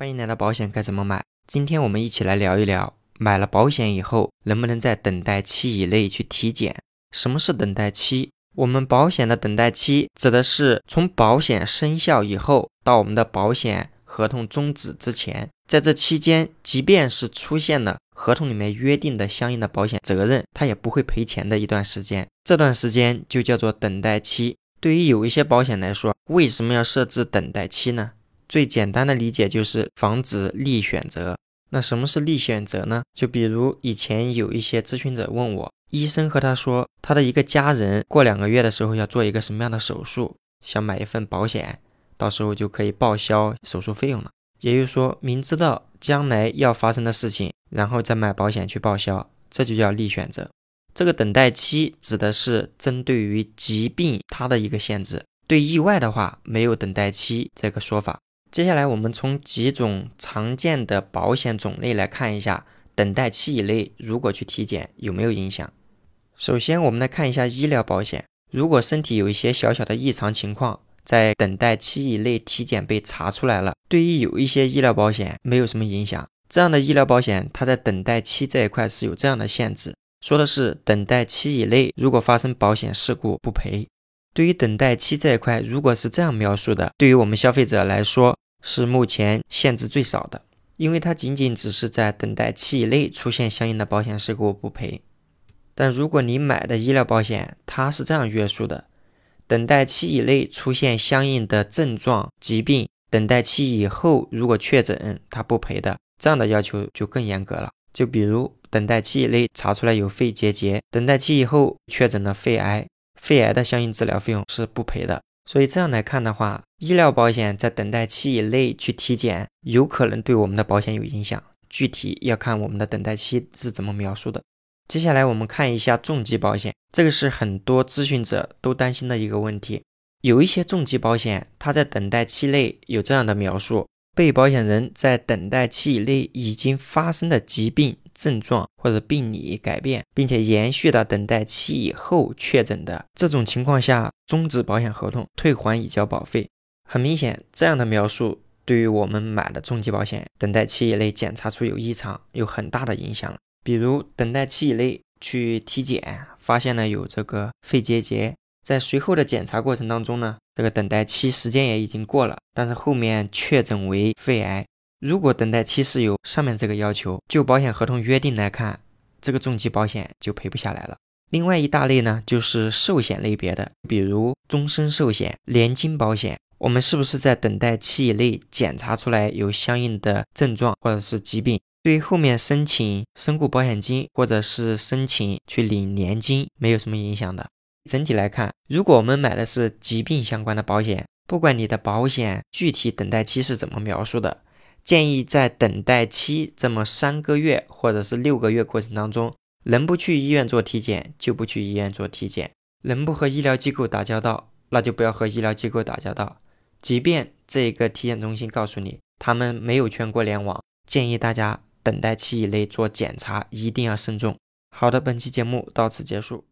欢迎来到保险该怎么买。今天我们一起来聊一聊，买了保险以后能不能在等待期以内去体检？什么是等待期？我们保险的等待期指的是从保险生效以后到我们的保险合同终止之前，在这期间，即便是出现了合同里面约定的相应的保险责任，它也不会赔钱的一段时间。这段时间就叫做等待期。对于有一些保险来说，为什么要设置等待期呢？最简单的理解就是防止逆选择。那什么是逆选择呢？就比如以前有一些咨询者问我，医生和他说他的一个家人过两个月的时候要做一个什么样的手术，想买一份保险，到时候就可以报销手术费用了。也就是说明知道将来要发生的事情，然后再买保险去报销，这就叫逆选择。这个等待期指的是针对于疾病它的一个限制，对意外的话没有等待期这个说法。接下来，我们从几种常见的保险种类来看一下，等待期以内如果去体检有没有影响。首先，我们来看一下医疗保险。如果身体有一些小小的异常情况，在等待期以内体检被查出来了，对于有一些医疗保险没有什么影响。这样的医疗保险，它在等待期这一块是有这样的限制，说的是等待期以内如果发生保险事故不赔。对于等待期这一块，如果是这样描述的，对于我们消费者来说是目前限制最少的，因为它仅仅只是在等待期以内出现相应的保险事故不赔。但如果你买的医疗保险它是这样约束的，等待期以内出现相应的症状疾病，等待期以后如果确诊它不赔的，这样的要求就更严格了。就比如等待期以内查出来有肺结节，等待期以后确诊了肺癌。肺癌的相应治疗费用是不赔的，所以这样来看的话，医疗保险在等待期以内去体检，有可能对我们的保险有影响。具体要看我们的等待期是怎么描述的。接下来我们看一下重疾保险，这个是很多咨询者都担心的一个问题。有一些重疾保险，它在等待期内有这样的描述：被保险人在等待期以内已经发生的疾病。症状或者病理改变，并且延续的等待期以后确诊的这种情况下，终止保险合同，退还已交保费。很明显，这样的描述对于我们买的重疾保险，等待期以内检查出有异常，有很大的影响了。比如等待期以内去体检，发现了有这个肺结节，在随后的检查过程当中呢，这个等待期时间也已经过了，但是后面确诊为肺癌。如果等待期是有上面这个要求，就保险合同约定来看，这个重疾保险就赔不下来了。另外一大类呢，就是寿险类别的，比如终身寿险、年金保险。我们是不是在等待期以内检查出来有相应的症状或者是疾病，对后面申请身故保险金或者是申请去领年金没有什么影响的？整体来看，如果我们买的是疾病相关的保险，不管你的保险具体等待期是怎么描述的。建议在等待期这么三个月或者是六个月过程当中，能不去医院做体检就不去医院做体检，能不和医疗机构打交道，那就不要和医疗机构打交道。即便这个体检中心告诉你他们没有全国联网，建议大家等待期以内做检查一定要慎重。好的，本期节目到此结束。